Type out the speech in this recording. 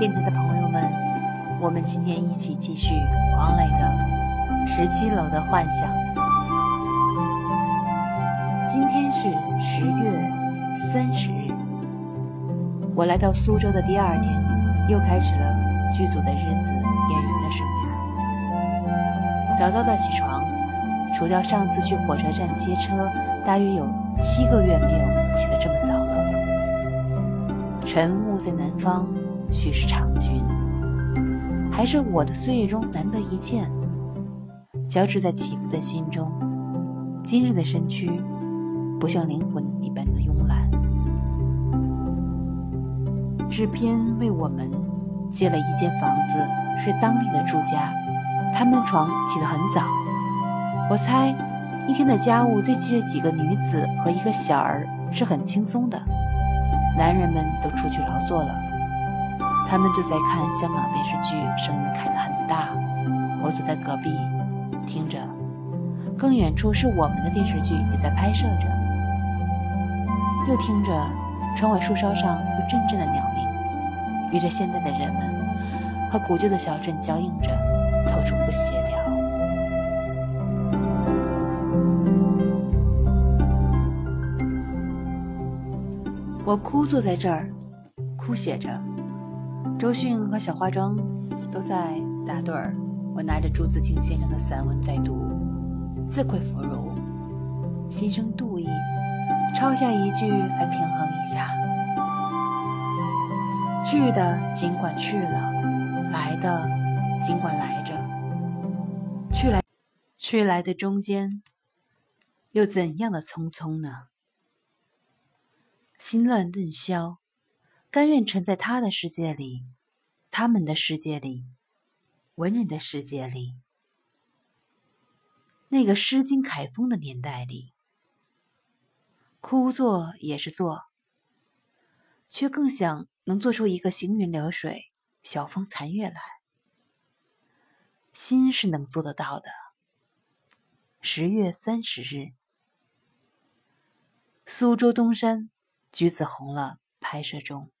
电台的朋友们，我们今天一起继续黄磊的《十七楼的幻想》。今天是十月三十日，我来到苏州的第二天，又开始了剧组的日子演员的生涯。早早的起床，除掉上次去火车站接车，大约有七个月没有起得这么早了。晨雾在南方。许是长君，还是我的岁月中难得一见。交织在起伏的心中，今日的身躯不像灵魂一般的慵懒。制片为我们借了一间房子，是当地的住家，他们的床起得很早。我猜一天的家务对接着几个女子和一个小儿是很轻松的，男人们都出去劳作了。他们就在看香港电视剧，声音开得很大。我坐在隔壁，听着。更远处是我们的电视剧也在拍摄着。又听着，窗外树梢上有阵阵的鸟鸣，与着现代的人们和古旧的小镇交映着，透出不协调。我枯坐在这儿，哭写着。周迅和小化妆都在打盹儿，我拿着朱自清先生的散文在读，自愧弗如，心生妒意，抄下一句来平衡一下。去的尽管去了，来的尽管来着，去来去来的中间，又怎样的匆匆呢？心乱顿消。甘愿沉在他的世界里，他们的世界里，文人的世界里，那个诗经凯风的年代里，枯坐也是坐，却更想能做出一个行云流水、晓风残月来。心是能做得到的。十月三十日，苏州东山，橘子红了，拍摄中。